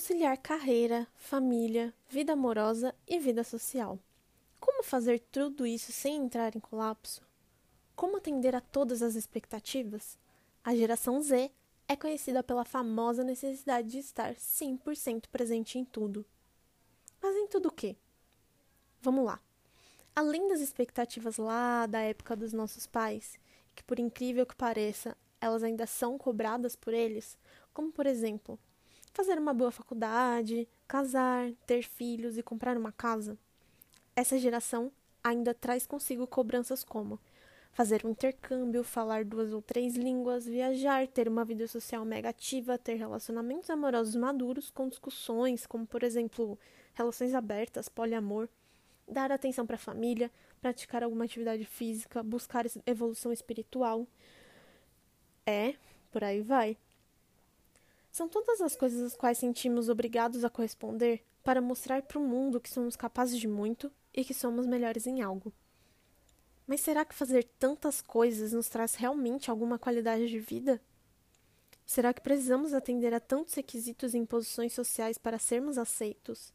Conciliar carreira, família, vida amorosa e vida social. Como fazer tudo isso sem entrar em colapso? Como atender a todas as expectativas? A geração Z é conhecida pela famosa necessidade de estar 100% presente em tudo. Mas em tudo o quê? Vamos lá. Além das expectativas lá da época dos nossos pais, que por incrível que pareça, elas ainda são cobradas por eles, como por exemplo, fazer uma boa faculdade, casar, ter filhos e comprar uma casa. Essa geração ainda traz consigo cobranças como fazer um intercâmbio, falar duas ou três línguas, viajar, ter uma vida social mega ativa, ter relacionamentos amorosos maduros com discussões como, por exemplo, relações abertas, poliamor, dar atenção para a família, praticar alguma atividade física, buscar evolução espiritual. É, por aí vai. São todas as coisas às quais sentimos obrigados a corresponder para mostrar para o mundo que somos capazes de muito e que somos melhores em algo. Mas será que fazer tantas coisas nos traz realmente alguma qualidade de vida? Será que precisamos atender a tantos requisitos e imposições sociais para sermos aceitos?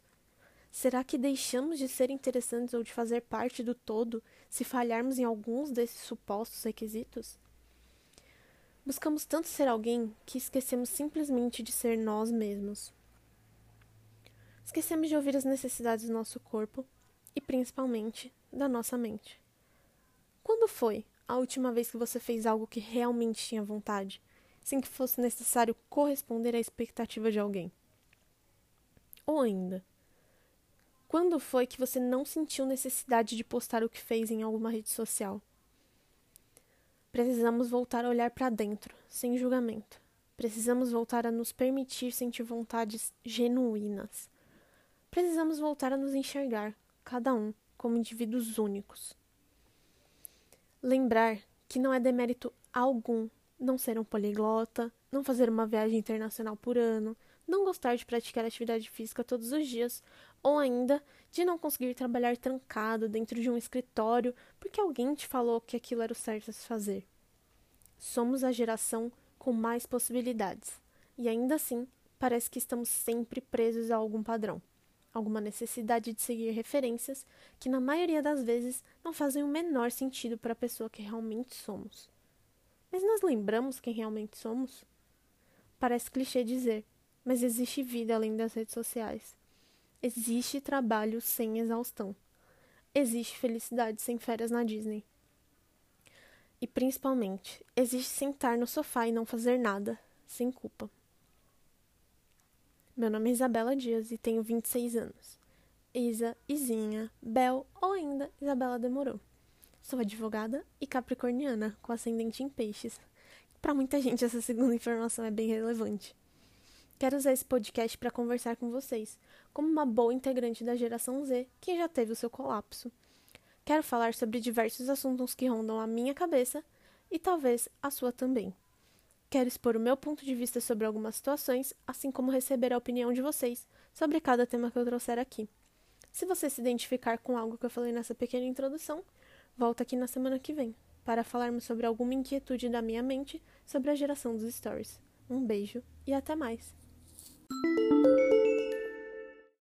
Será que deixamos de ser interessantes ou de fazer parte do todo se falharmos em alguns desses supostos requisitos? Buscamos tanto ser alguém que esquecemos simplesmente de ser nós mesmos. Esquecemos de ouvir as necessidades do nosso corpo e, principalmente, da nossa mente. Quando foi a última vez que você fez algo que realmente tinha vontade, sem que fosse necessário corresponder à expectativa de alguém? Ou ainda, quando foi que você não sentiu necessidade de postar o que fez em alguma rede social? Precisamos voltar a olhar para dentro, sem julgamento. Precisamos voltar a nos permitir sentir vontades genuínas. Precisamos voltar a nos enxergar, cada um, como indivíduos únicos. Lembrar que não é demérito algum não ser um poliglota, não fazer uma viagem internacional por ano, não gostar de praticar atividade física todos os dias, ou ainda de não conseguir trabalhar trancado dentro de um escritório porque alguém te falou que aquilo era o certo a se fazer. Somos a geração com mais possibilidades, e ainda assim parece que estamos sempre presos a algum padrão, alguma necessidade de seguir referências que, na maioria das vezes, não fazem o menor sentido para a pessoa que realmente somos. Mas nós lembramos quem realmente somos? Parece clichê dizer, mas existe vida além das redes sociais. Existe trabalho sem exaustão. Existe felicidade sem férias na Disney. E principalmente, existe sentar no sofá e não fazer nada, sem culpa. Meu nome é Isabela Dias e tenho 26 anos. Isa, Izinha, Bel ou ainda Isabela Demorou. Sou advogada e capricorniana, com ascendente em peixes. Para muita gente, essa segunda informação é bem relevante. Quero usar esse podcast para conversar com vocês, como uma boa integrante da geração Z que já teve o seu colapso. Quero falar sobre diversos assuntos que rondam a minha cabeça e talvez a sua também. Quero expor o meu ponto de vista sobre algumas situações, assim como receber a opinião de vocês sobre cada tema que eu trouxer aqui. Se você se identificar com algo que eu falei nessa pequena introdução, volta aqui na semana que vem para falarmos sobre alguma inquietude da minha mente sobre a geração dos stories. Um beijo e até mais! Música